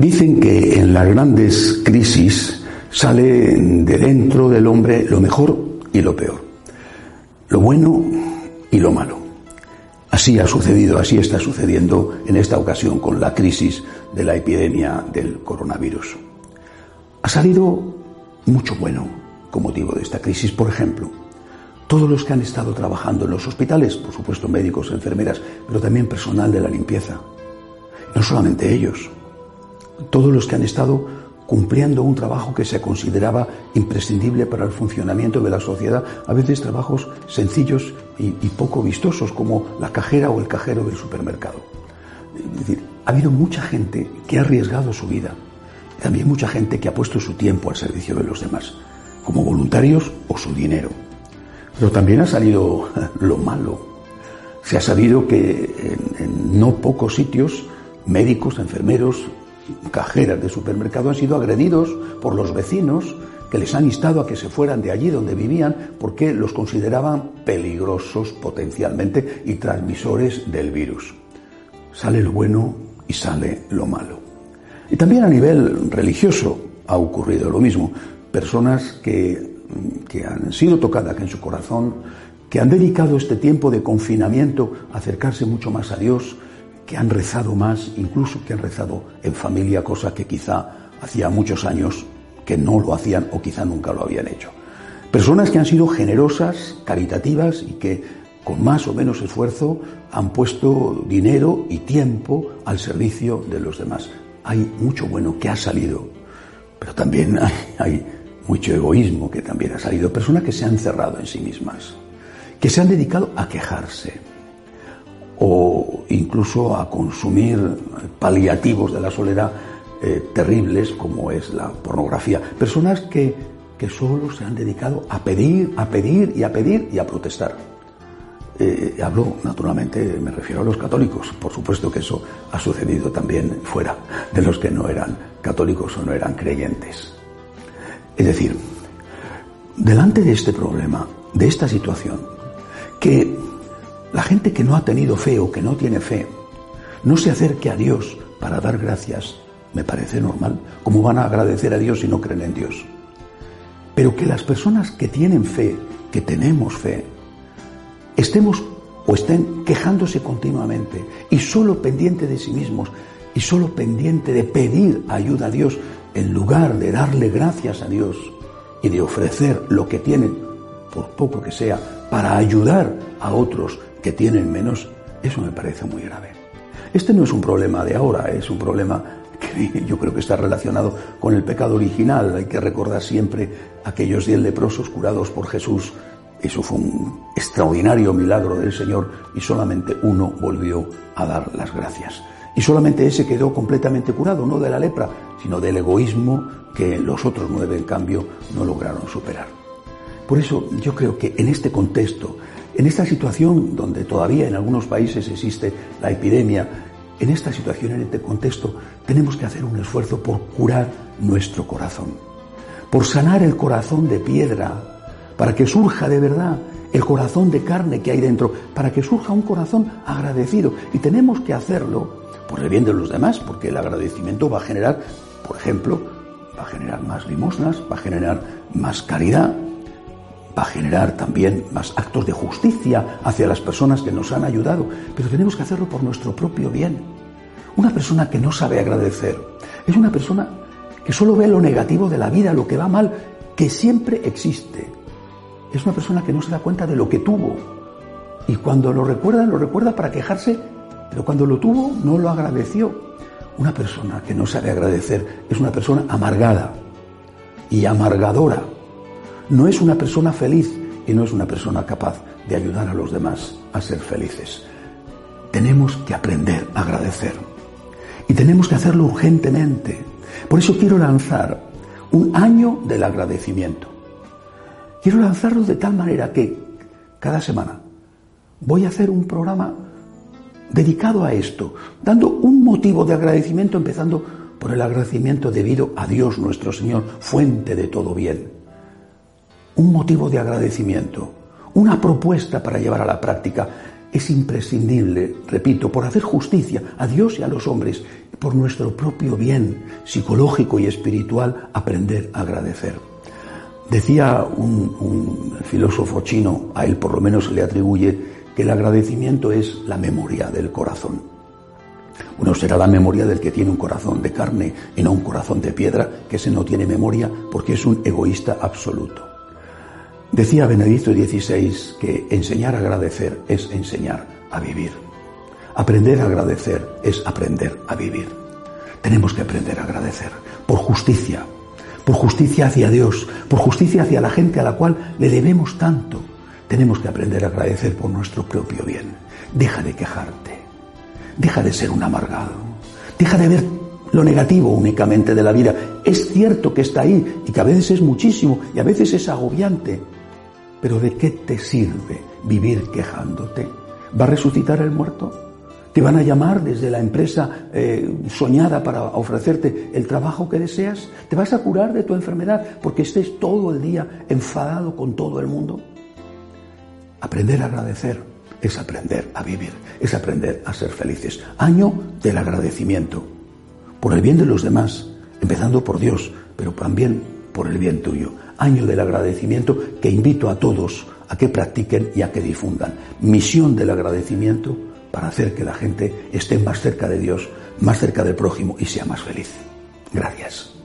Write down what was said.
Dicen que en las grandes crisis sale de dentro del hombre lo mejor y lo peor, lo bueno y lo malo. Así ha sucedido, así está sucediendo en esta ocasión con la crisis de la epidemia del coronavirus. Ha salido mucho bueno con motivo de esta crisis, por ejemplo, todos los que han estado trabajando en los hospitales, por supuesto médicos, enfermeras, pero también personal de la limpieza. No solamente ellos, todos los que han estado cumpliendo un trabajo que se consideraba imprescindible para el funcionamiento de la sociedad, a veces trabajos sencillos y, poco vistosos, como la cajera o el cajero del supermercado. Es decir, ha habido mucha gente que ha arriesgado su vida, también mucha gente que ha puesto su tiempo al servicio de los demás, como voluntarios o su dinero. Pero también ha salido lo malo. Se ha sabido que en, no pocos sitios médicos, enfermeros, cajeras de supermercado han sido agredidos por los vecinos que les han instado a que se fueran de allí donde vivían porque los consideraban peligrosos potencialmente y transmisores del virus. Sale lo bueno y sale lo malo. Y también a nivel religioso ha ocurrido lo mismo. Personas que, que han sido tocadas en su corazón, que han dedicado este tiempo de confinamiento a acercarse mucho más a Dios, que han rezado más, incluso que han rezado en familia, cosa que quizá hacía muchos años que no lo hacían o quizá nunca lo habían hecho. Personas que han sido generosas, caritativas y que con más o menos esfuerzo han puesto dinero y tiempo al servicio de los demás. Hay mucho bueno que ha salido, pero también hay, hay mucho egoísmo que también ha salido. Personas que se han cerrado en sí mismas, que se han dedicado a quejarse, incluso a consumir paliativos de la soledad eh, terribles como es la pornografía. Personas que, que solo se han dedicado a pedir, a pedir y a pedir y a protestar. Eh, hablo, naturalmente, me refiero a los católicos. Por supuesto que eso ha sucedido también fuera de los que no eran católicos o no eran creyentes. Es decir, delante de este problema, de esta situación, que la gente que no ha tenido fe o que no tiene fe, no se acerque a Dios para dar gracias, me parece normal. ¿Cómo van a agradecer a Dios si no creen en Dios? Pero que las personas que tienen fe, que tenemos fe, estemos o estén quejándose continuamente y solo pendiente de sí mismos y solo pendiente de pedir ayuda a Dios en lugar de darle gracias a Dios y de ofrecer lo que tienen, por poco que sea, para ayudar a otros que tienen menos, eso me parece muy grave. Este no es un problema de ahora, es un problema que yo creo que está relacionado con el pecado original. Hay que recordar siempre aquellos diez leprosos curados por Jesús. Eso fue un extraordinario milagro del Señor y solamente uno volvió a dar las gracias. Y solamente ese quedó completamente curado, no de la lepra, sino del egoísmo que los otros nueve, en cambio, no lograron superar. Por eso yo creo que en este contexto en esta situación donde todavía en algunos países existe la epidemia, en esta situación, en este contexto, tenemos que hacer un esfuerzo por curar nuestro corazón, por sanar el corazón de piedra, para que surja de verdad el corazón de carne que hay dentro, para que surja un corazón agradecido. Y tenemos que hacerlo por el bien de los demás, porque el agradecimiento va a generar, por ejemplo, va a generar más limosnas, va a generar más caridad, va a generar también más actos de justicia hacia las personas que nos han ayudado, pero tenemos que hacerlo por nuestro propio bien. Una persona que no sabe agradecer es una persona que solo ve lo negativo de la vida, lo que va mal, que siempre existe. Es una persona que no se da cuenta de lo que tuvo. Y cuando lo recuerda, lo recuerda para quejarse, pero cuando lo tuvo, no lo agradeció. Una persona que no sabe agradecer es una persona amargada y amargadora no es una persona feliz y no es una persona capaz de ayudar a los demás a ser felices. Tenemos que aprender a agradecer y tenemos que hacerlo urgentemente. Por eso quiero lanzar un año del agradecimiento. Quiero lanzarlo de tal manera que cada semana voy a hacer un programa dedicado a esto, dando un motivo de agradecimiento, empezando por el agradecimiento debido a Dios nuestro Señor, fuente de todo bien un motivo de agradecimiento, una propuesta para llevar a la práctica es imprescindible, repito, por hacer justicia a Dios y a los hombres, por nuestro propio bien psicológico y espiritual, aprender a agradecer. Decía un, filósofo chino, a él por lo menos se le atribuye, que el agradecimiento es la memoria del corazón. Uno será la memoria del que tiene un corazón de carne y no un corazón de piedra, que ese no tiene memoria porque es un egoísta absoluto. Decía Benedicto XVI que enseñar a agradecer es enseñar a vivir. Aprender a agradecer es aprender a vivir. Tenemos que aprender a agradecer por justicia, por justicia hacia Dios, por justicia hacia la gente a la cual le debemos tanto. Tenemos que aprender a agradecer por nuestro propio bien. Deja de quejarte, deja de ser un amargado, deja de ver lo negativo únicamente de la vida. Es cierto que está ahí y que a veces es muchísimo y a veces es agobiante, pero ¿de qué te sirve vivir quejándote? ¿Va a resucitar el muerto? ¿Te van a llamar desde la empresa eh, soñada para ofrecerte el trabajo que deseas? ¿Te vas a curar de tu enfermedad porque estés todo el día enfadado con todo el mundo? Aprender a agradecer es aprender a vivir, es aprender a ser felices. Año del agradecimiento, por el bien de los demás, empezando por Dios, pero también por el bien tuyo. Año del agradecimiento que invito a todos a que practiquen y a que difundan. Misión del agradecimiento para hacer que la gente esté más cerca de Dios, más cerca del prójimo y sea más feliz. Gracias.